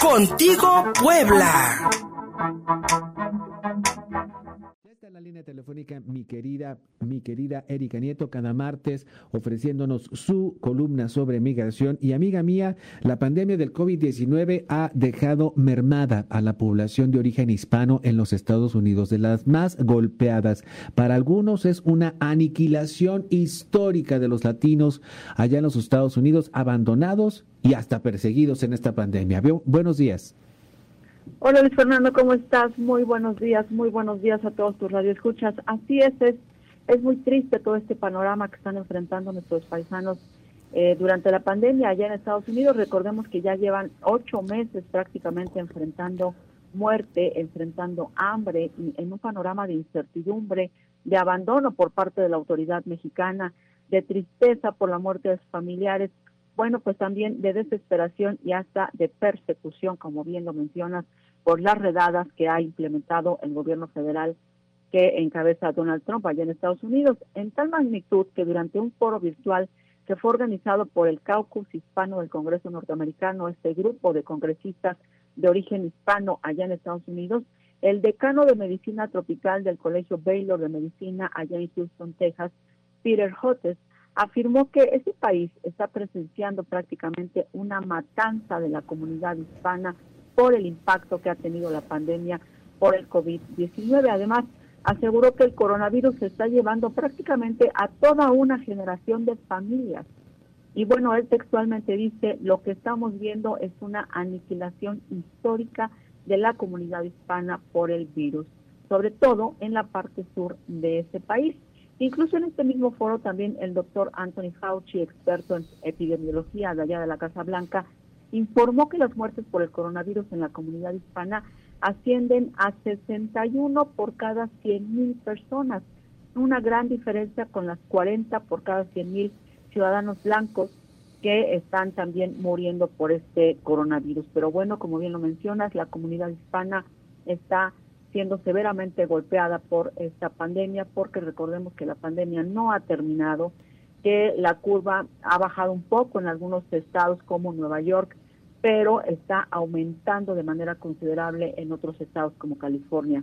Contigo Puebla. Telefónica mi querida, mi querida Erika Nieto, cada martes ofreciéndonos su columna sobre migración. Y amiga mía, la pandemia del COVID-19 ha dejado mermada a la población de origen hispano en los Estados Unidos, de las más golpeadas. Para algunos es una aniquilación histórica de los latinos allá en los Estados Unidos, abandonados y hasta perseguidos en esta pandemia. Buenos días. Hola Luis Fernando, ¿cómo estás? Muy buenos días, muy buenos días a todos tus radioescuchas. Así es, es, es muy triste todo este panorama que están enfrentando nuestros paisanos eh, durante la pandemia allá en Estados Unidos. Recordemos que ya llevan ocho meses prácticamente enfrentando muerte, enfrentando hambre, en un panorama de incertidumbre, de abandono por parte de la autoridad mexicana, de tristeza por la muerte de sus familiares, bueno, pues también de desesperación y hasta de persecución, como bien lo mencionas, por las redadas que ha implementado el gobierno federal que encabeza Donald Trump allá en Estados Unidos, en tal magnitud que durante un foro virtual que fue organizado por el Caucus Hispano del Congreso Norteamericano, este grupo de congresistas de origen hispano allá en Estados Unidos, el decano de Medicina Tropical del Colegio Baylor de Medicina allá en Houston, Texas, Peter Hotes, afirmó que ese país está presenciando prácticamente una matanza de la comunidad hispana por el impacto que ha tenido la pandemia por el COVID-19. Además, aseguró que el coronavirus se está llevando prácticamente a toda una generación de familias. Y bueno, él textualmente dice, lo que estamos viendo es una aniquilación histórica de la comunidad hispana por el virus, sobre todo en la parte sur de ese país. Incluso en este mismo foro también el doctor Anthony Fauci, experto en epidemiología de allá de la Casa Blanca, informó que las muertes por el coronavirus en la comunidad hispana ascienden a 61 por cada 100 mil personas, una gran diferencia con las 40 por cada 100 mil ciudadanos blancos que están también muriendo por este coronavirus. Pero bueno, como bien lo mencionas, la comunidad hispana está siendo severamente golpeada por esta pandemia, porque recordemos que la pandemia no ha terminado, que la curva ha bajado un poco en algunos estados como Nueva York, pero está aumentando de manera considerable en otros estados como California.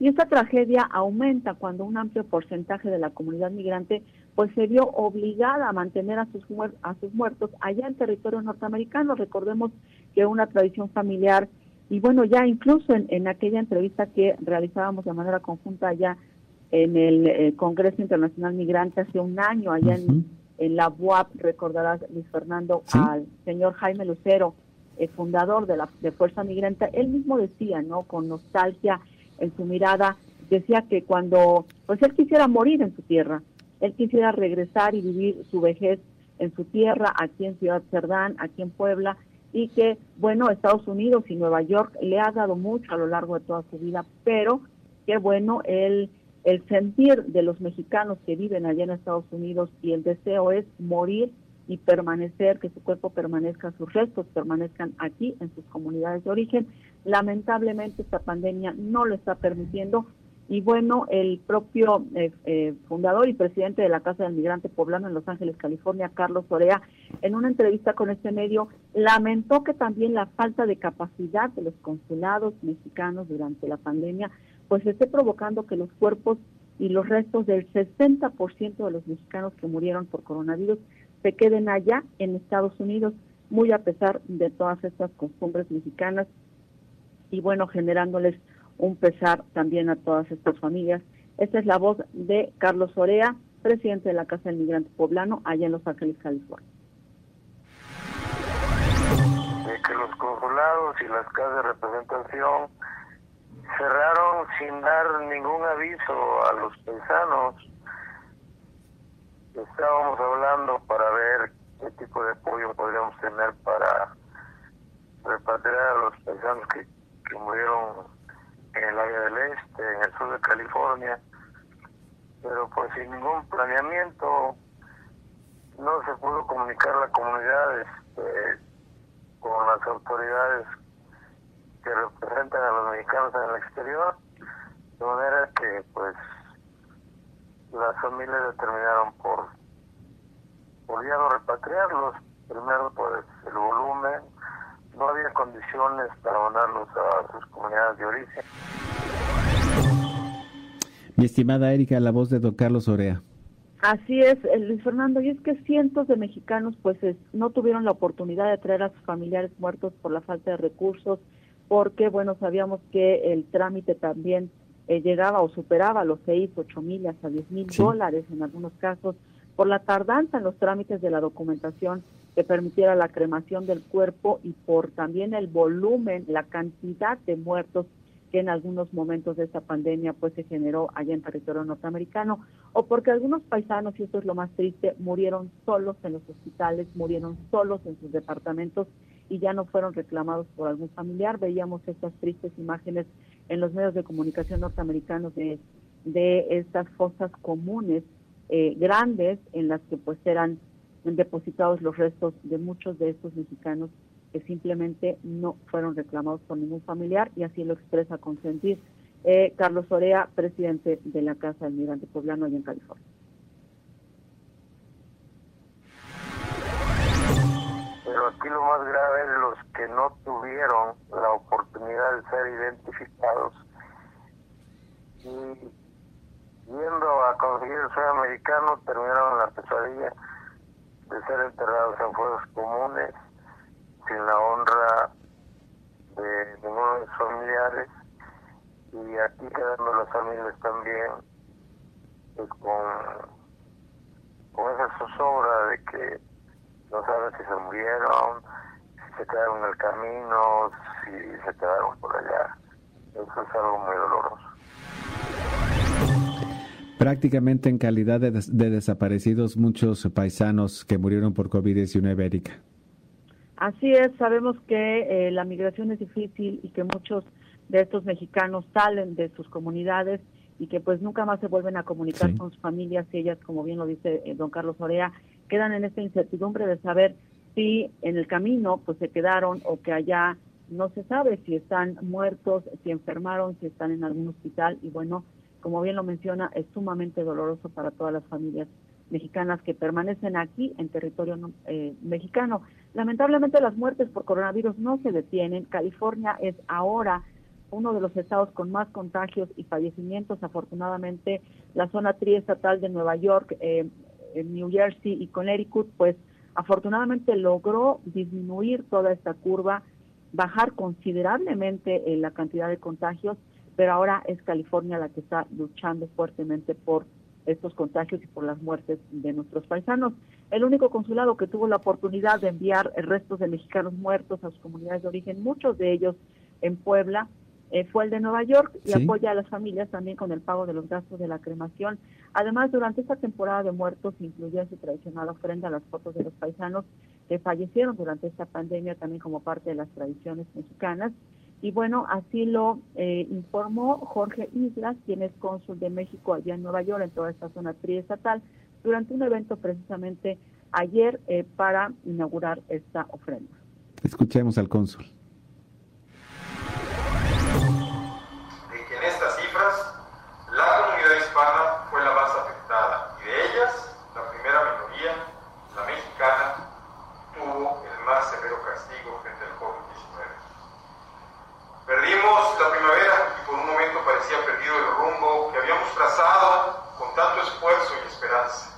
Y esta tragedia aumenta cuando un amplio porcentaje de la comunidad migrante pues se vio obligada a mantener a sus, a sus muertos allá en territorio norteamericano. Recordemos que una tradición familiar y bueno, ya incluso en, aquella entrevista que realizábamos de manera conjunta allá en el eh, Congreso Internacional Migrante hace un año, allá en, la UAP, recordarás, Luis Fernando, al señor Jaime Lucero, el fundador de la de Fuerza Migrante, él mismo decía, ¿no? Con nostalgia en su mirada, decía que cuando, pues él quisiera morir en su tierra, él quisiera regresar y vivir su vejez en su tierra, aquí en Ciudad Cerdán, aquí en Puebla, y que, bueno, Estados Unidos y Nueva York le ha dado mucho a lo largo de toda su vida, pero que, bueno, el, el sentir de los mexicanos que viven allá en Estados Unidos y el deseo es morir y permanecer, que su cuerpo permanezca, sus restos permanezcan aquí en sus comunidades de origen. Lamentablemente esta pandemia no lo está permitiendo y bueno, el propio eh, eh, fundador y presidente de la Casa del Migrante Poblano en Los Ángeles, California, Carlos Orea, en una entrevista con este medio, lamentó que también la falta de capacidad de los consulados mexicanos durante la pandemia, pues esté provocando que los cuerpos y los restos del 60% de los mexicanos que murieron por coronavirus se queden allá en Estados Unidos, muy a pesar de todas estas costumbres mexicanas y bueno, generándoles un pesar también a todas estas familias. Esta es la voz de Carlos Orea, presidente de la Casa del Migrante Poblano, allá en Los Ángeles, California. De que los consulados y las casas de representación cerraron sin dar ningún aviso a los paisanos. Estábamos hablando para ver qué tipo de apoyo podríamos tener para repatriar a los paisanos que, que murieron en el área del este, en el sur de California, pero pues sin ningún planeamiento no se pudo comunicar la comunidad este, con las autoridades que representan a los mexicanos en el exterior, de manera que pues las familias determinaron por, por ya repatriarlos, primero por el volumen, no había condiciones para mandarlos a sus comunidades de origen. Mi estimada Erika, la voz de don Carlos Orea. Así es, eh, Luis Fernando, y es que cientos de mexicanos pues no tuvieron la oportunidad de traer a sus familiares muertos por la falta de recursos, porque bueno, sabíamos que el trámite también eh, llegaba o superaba los seis, ocho mil, hasta diez mil dólares en algunos casos, por la tardanza en los trámites de la documentación que permitiera la cremación del cuerpo y por también el volumen, la cantidad de muertos que en algunos momentos de esta pandemia pues se generó allá en territorio norteamericano o porque algunos paisanos y esto es lo más triste murieron solos en los hospitales murieron solos en sus departamentos y ya no fueron reclamados por algún familiar. Veíamos estas tristes imágenes en los medios de comunicación norteamericanos de de estas fosas comunes eh, grandes en las que pues eran depositados los restos de muchos de estos mexicanos que simplemente no fueron reclamados por ningún familiar y así lo expresa consentir eh, Carlos Orea, presidente de la Casa del Migrante Poblano allá en California. Pero aquí lo más grave es los que no tuvieron la oportunidad de ser identificados. Y yendo a conseguir el americano terminaron la pesadilla de ser enterrados en fuegos comunes sin la honra de ninguno de sus familiares y aquí quedando las familias también pues con, con esa zozobra de que no saben si se murieron, si se quedaron en el camino, si se quedaron por allá. Eso es algo muy doloroso. Prácticamente en calidad de, de desaparecidos muchos paisanos que murieron por COVID-19, Erika. Así es, sabemos que eh, la migración es difícil y que muchos de estos mexicanos salen de sus comunidades y que pues nunca más se vuelven a comunicar con sus familias y ellas, como bien lo dice eh, don Carlos Orea, quedan en esta incertidumbre de saber si en el camino pues se quedaron o que allá no se sabe si están muertos, si enfermaron, si están en algún hospital y bueno, como bien lo menciona, es sumamente doloroso para todas las familias mexicanas que permanecen aquí en territorio eh, mexicano. Lamentablemente las muertes por coronavirus no se detienen. California es ahora uno de los estados con más contagios y fallecimientos. Afortunadamente, la zona triestatal de Nueva York, eh, New Jersey y Connecticut, pues afortunadamente logró disminuir toda esta curva, bajar considerablemente eh, la cantidad de contagios, pero ahora es California la que está luchando fuertemente por estos contagios y por las muertes de nuestros paisanos. El único consulado que tuvo la oportunidad de enviar restos de mexicanos muertos a sus comunidades de origen, muchos de ellos en Puebla, eh, fue el de Nueva York y apoya a las familias también con el pago de los gastos de la cremación. Además, durante esta temporada de muertos incluyó su tradicional ofrenda las fotos de los paisanos que fallecieron durante esta pandemia, también como parte de las tradiciones mexicanas. Y bueno, así lo eh, informó Jorge Islas, quien es cónsul de México allá en Nueva York, en toda esta zona triestatal, durante un evento precisamente ayer eh, para inaugurar esta ofrenda. Escuchemos al cónsul. Con tanto esfuerzo y esperanza.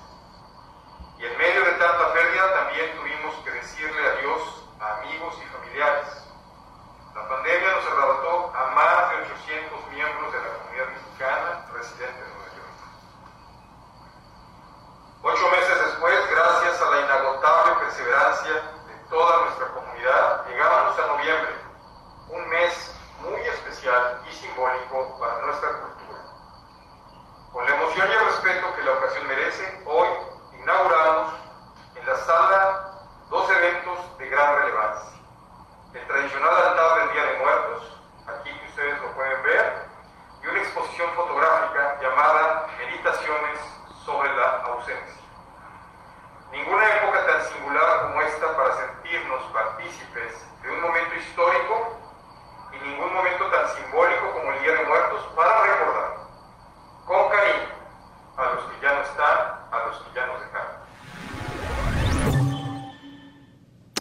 Y en medio de tanta pérdida también tuvimos que decirle adiós a amigos y familiares. La pandemia nos arrebató a más de 800 miembros de la comunidad mexicana residentes en Nueva York. Ocho meses después, gracias a la inagotable perseverancia de toda nuestra comunidad, llegábamos a noviembre, un mes muy especial y simbólico para nuestra cultura. Con la emoción y el respeto que la ocasión merece, hoy inauguramos en la sala dos eventos de gran relevancia. El tradicional altar del Día de Muertos, aquí que ustedes lo pueden ver, y una exposición fotográfica llamada Meditaciones sobre la ausencia. Ninguna época tan singular como esta para sentirnos partícipes de un momento histórico y ningún momento tan simbólico como el Día de Muertos para recordar con cariño a los que ya no están, a los que ya nos dejaron.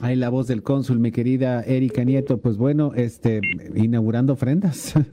Ahí la voz del cónsul, mi querida Erika Nieto, pues bueno, este, inaugurando ofrendas.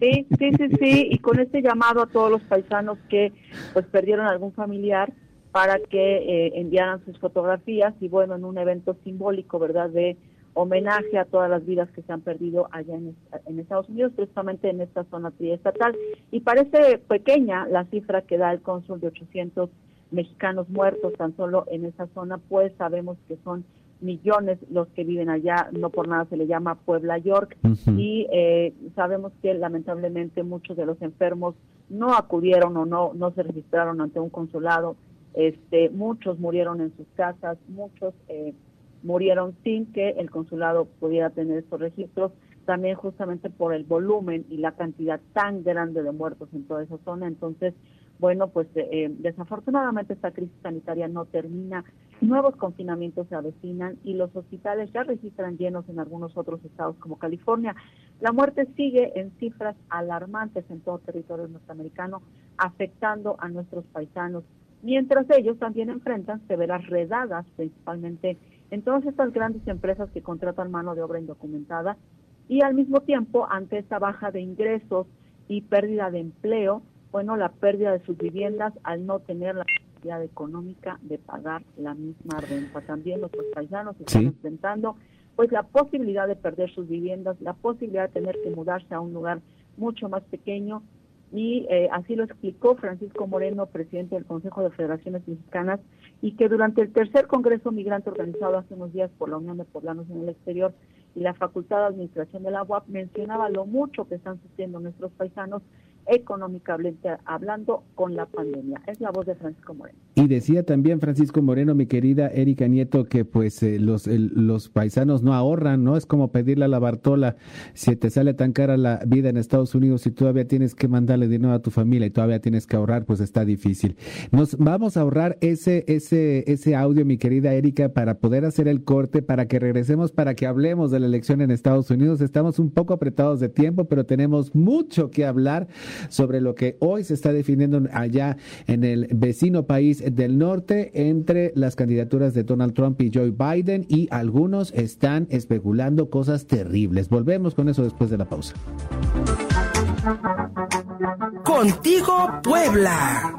Sí, sí, sí, sí, y con este llamado a todos los paisanos que pues perdieron algún familiar para que eh, enviaran sus fotografías y bueno, en un evento simbólico, ¿verdad?, de homenaje a todas las vidas que se han perdido allá en, en Estados Unidos, precisamente en esta zona triestatal. Y parece pequeña la cifra que da el cónsul de 800 mexicanos muertos tan solo en esa zona, pues sabemos que son millones los que viven allá, no por nada se le llama Puebla York, y eh, sabemos que lamentablemente muchos de los enfermos no acudieron o no, no se registraron ante un consulado, este, muchos murieron en sus casas, muchos eh, murieron sin que el consulado pudiera tener estos registros, también justamente por el volumen y la cantidad tan grande de muertos en toda esa zona, entonces bueno, pues eh, desafortunadamente esta crisis sanitaria no termina, nuevos confinamientos se avecinan y los hospitales ya registran llenos en algunos otros estados como California. La muerte sigue en cifras alarmantes en todo territorio norteamericano, afectando a nuestros paisanos, mientras ellos también enfrentan severas redadas, principalmente en todas estas grandes empresas que contratan mano de obra indocumentada y al mismo tiempo ante esta baja de ingresos y pérdida de empleo, bueno, la pérdida de sus viviendas al no tener la capacidad económica de pagar la misma renta. También nuestros paisanos están enfrentando pues la posibilidad de perder sus viviendas, la posibilidad de tener que mudarse a un lugar mucho más pequeño y eh, así lo explicó Francisco Moreno, presidente del Consejo de Federaciones Mexicanas, y que durante el tercer Congreso Migrante organizado hace unos días por la Unión de Poblanos en el Exterior y la Facultad de Administración de la UAP mencionaba lo mucho que están sufriendo nuestros paisanos económicamente hablando con la pandemia. Es la voz de Francisco Moreno. Y decía también Francisco Moreno, mi querida Erika Nieto, que pues eh, los, los paisanos no ahorran, ¿no? Es como pedirle a la Bartola, si te sale tan cara la vida en Estados Unidos y todavía tienes que mandarle dinero a tu familia y todavía tienes que ahorrar, pues está difícil. Nos vamos a ahorrar ese, ese, ese audio, mi querida Erika, para poder hacer el corte, para que regresemos, para que hablemos de la elección en Estados Unidos. Estamos un poco apretados de tiempo, pero tenemos mucho que hablar sobre lo que hoy se está definiendo allá en el vecino país del norte entre las candidaturas de Donald Trump y Joe Biden y algunos están especulando cosas terribles. Volvemos con eso después de la pausa. Contigo Puebla.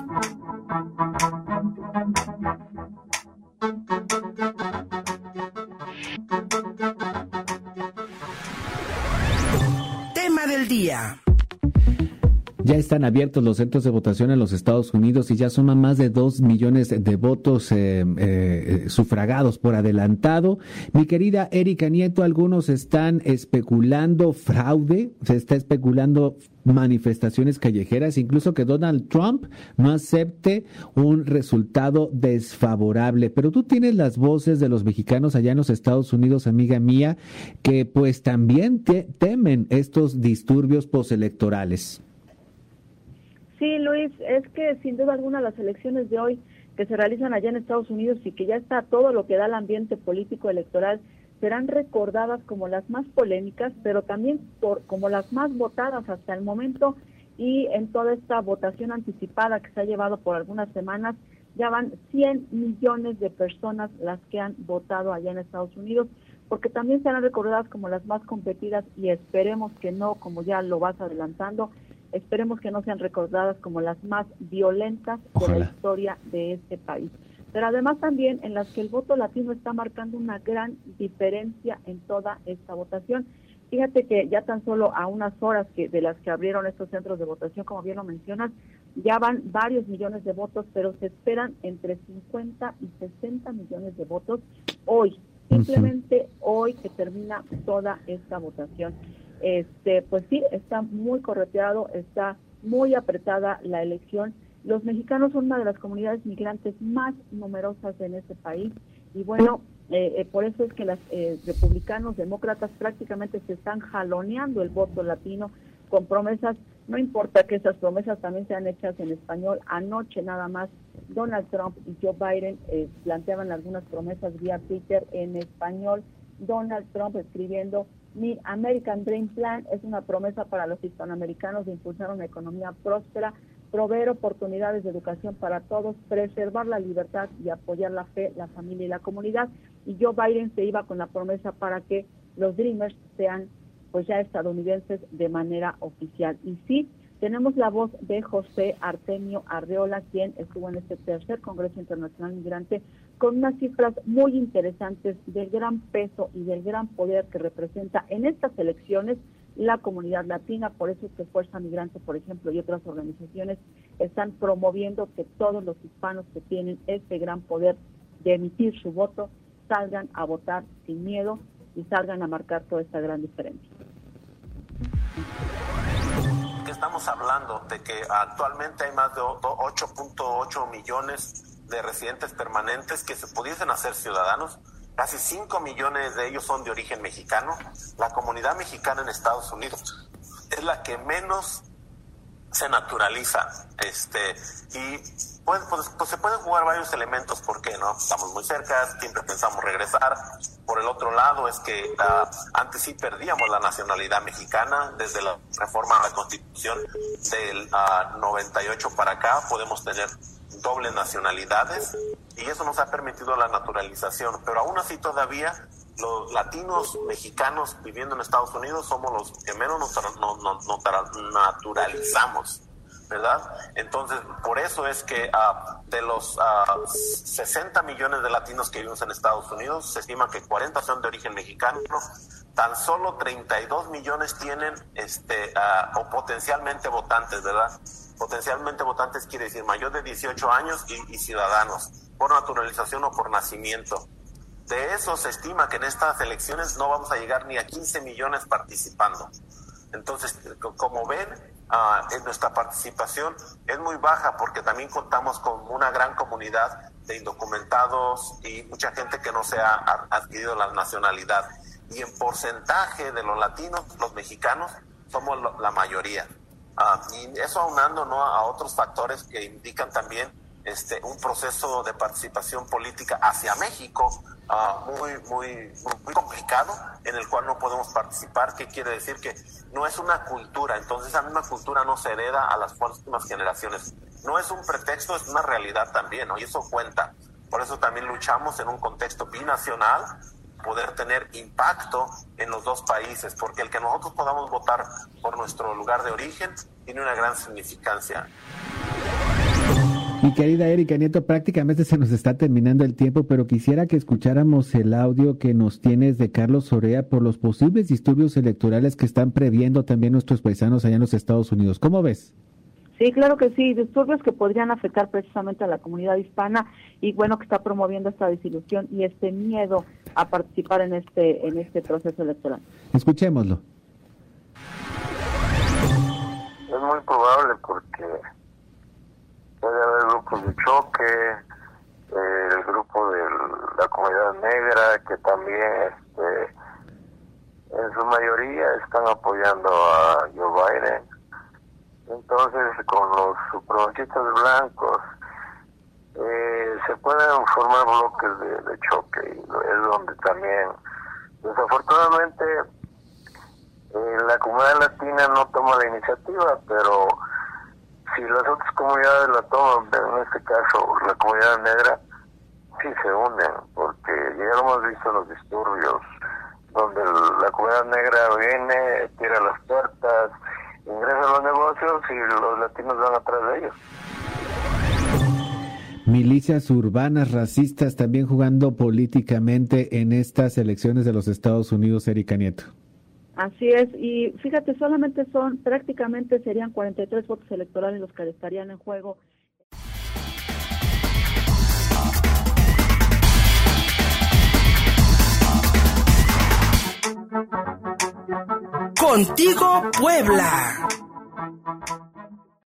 Ya están abiertos los centros de votación en los Estados Unidos y ya suman más de dos millones de votos eh, eh, sufragados por adelantado. Mi querida Erika Nieto, algunos están especulando fraude, se está especulando manifestaciones callejeras, incluso que Donald Trump no acepte un resultado desfavorable. Pero tú tienes las voces de los mexicanos allá en los Estados Unidos, amiga mía, que pues también temen estos disturbios postelectorales. Sí, Luis, es que sin duda alguna las elecciones de hoy que se realizan allá en Estados Unidos y que ya está todo lo que da el ambiente político electoral serán recordadas como las más polémicas, pero también por como las más votadas hasta el momento y en toda esta votación anticipada que se ha llevado por algunas semanas, ya van 100 millones de personas las que han votado allá en Estados Unidos, porque también serán recordadas como las más competidas y esperemos que no, como ya lo vas adelantando, Esperemos que no sean recordadas como las más violentas de la historia de este país. Pero además también en las que el voto latino está marcando una gran diferencia en toda esta votación. Fíjate que ya tan solo a unas horas que de las que abrieron estos centros de votación, como bien lo mencionas, ya van varios millones de votos, pero se esperan entre 50 y 60 millones de votos hoy, simplemente hoy que termina toda esta votación este, pues sí, está muy correteado, está muy apretada la elección. Los mexicanos son una de las comunidades migrantes más numerosas en este país. Y bueno, eh, eh, por eso es que los eh, republicanos, demócratas prácticamente se están jaloneando el voto latino con promesas, no importa que esas promesas también sean hechas en español, anoche nada más Donald Trump y Joe Biden planteaban algunas promesas vía Twitter en español, Donald Trump escribiendo mi American Dream Plan es una promesa para los hispanoamericanos de impulsar una economía próspera, proveer oportunidades de educación para todos, preservar la libertad y apoyar la fe, la familia y la comunidad. y Joe Biden se iba con la promesa para que los Dreamers sean pues ya estadounidenses de manera oficial. Y sí, tenemos la voz de José Artemio Arreola, quien estuvo en este tercer Congreso Internacional Migrante, con unas cifras muy interesantes del gran peso y del gran poder que representa en estas elecciones la comunidad latina. Por eso es que Fuerza Migrante, por ejemplo, y otras organizaciones están promoviendo que todos los hispanos que tienen este gran poder de emitir su voto salgan a votar sin miedo y salgan a marcar toda esta gran diferencia estamos hablando de que actualmente hay más de 8.8 millones de residentes permanentes que se pudiesen hacer ciudadanos. Casi 5 millones de ellos son de origen mexicano. La comunidad mexicana en Estados Unidos es la que menos se naturaliza. Este, y pues, pues, pues, se pueden jugar varios elementos, porque no? Estamos muy cerca, siempre pensamos regresar. Por el otro lado, es que uh, antes sí perdíamos la nacionalidad mexicana, desde la reforma de la Constitución del 98 ah, para acá, podemos tener doble nacionalidades y eso nos ha permitido la naturalización, pero aún así todavía los latinos mexicanos viviendo en Estados Unidos somos los que menos nos, naturalizamos, ¿verdad? Entonces, por eso es que uh, de los 60 ah, millones de latinos que viven en Estados Unidos, se estima que 40 son de origen mexicano, tan solo 32 millones tienen este uh, o potencialmente votantes, ¿verdad? Potencialmente votantes quiere decir mayor de 18 años y, y ciudadanos, por naturalización o por nacimiento. De eso se estima que en estas elecciones no vamos a llegar ni a 15 millones participando. Entonces, como ven, uh, en nuestra participación es muy baja porque también contamos con una gran comunidad de indocumentados y mucha gente que no se ha adquirido la nacionalidad. Y en porcentaje de los latinos, los mexicanos, somos la mayoría. Uh, y eso aunando ¿no? a otros factores que indican también este, un proceso de participación política hacia México uh, muy, muy, muy complicado en el cual no podemos participar, que quiere decir que no es una cultura, entonces esa misma cultura no se hereda a las próximas generaciones. No es un pretexto, es una realidad también, ¿no? y eso cuenta. Por eso también luchamos en un contexto binacional, poder tener impacto en los dos países, porque el que nosotros podamos votar por nuestro lugar de origen tiene una gran significancia. Mi querida Erika Nieto, prácticamente se nos está terminando el tiempo, pero quisiera que escucháramos el audio que nos tienes de Carlos Sorea por los posibles disturbios electorales que están previendo también nuestros paisanos allá en los Estados Unidos. ¿Cómo ves? Sí, claro que sí, disturbios que podrían afectar precisamente a la comunidad hispana y bueno que está promoviendo esta desilusión y este miedo a participar en este en este proceso electoral. Escuchémoslo. Es muy probable porque puede haber grupos de choque, eh, el grupo de la comunidad negra que también este, en su mayoría están apoyando a Joe Biden. Entonces con los supremacistas blancos eh, se pueden formar bloques de, choque y es donde también desafortunadamente eh, la comunidad latina no toma la iniciativa, pero si las otras comunidades la toman, en este caso la comunidad negra, sí se unen, porque ya hemos visto los disturbios, donde la comunidad negra viene, tira las puertas, ingresa a los negocios y los latinos van atrás de ellos. Milicias urbanas racistas también jugando políticamente en estas elecciones de los Estados Unidos, Erika Nieto. Así es, y fíjate, solamente son, prácticamente serían 43 votos electorales los que estarían en juego. Contigo Puebla.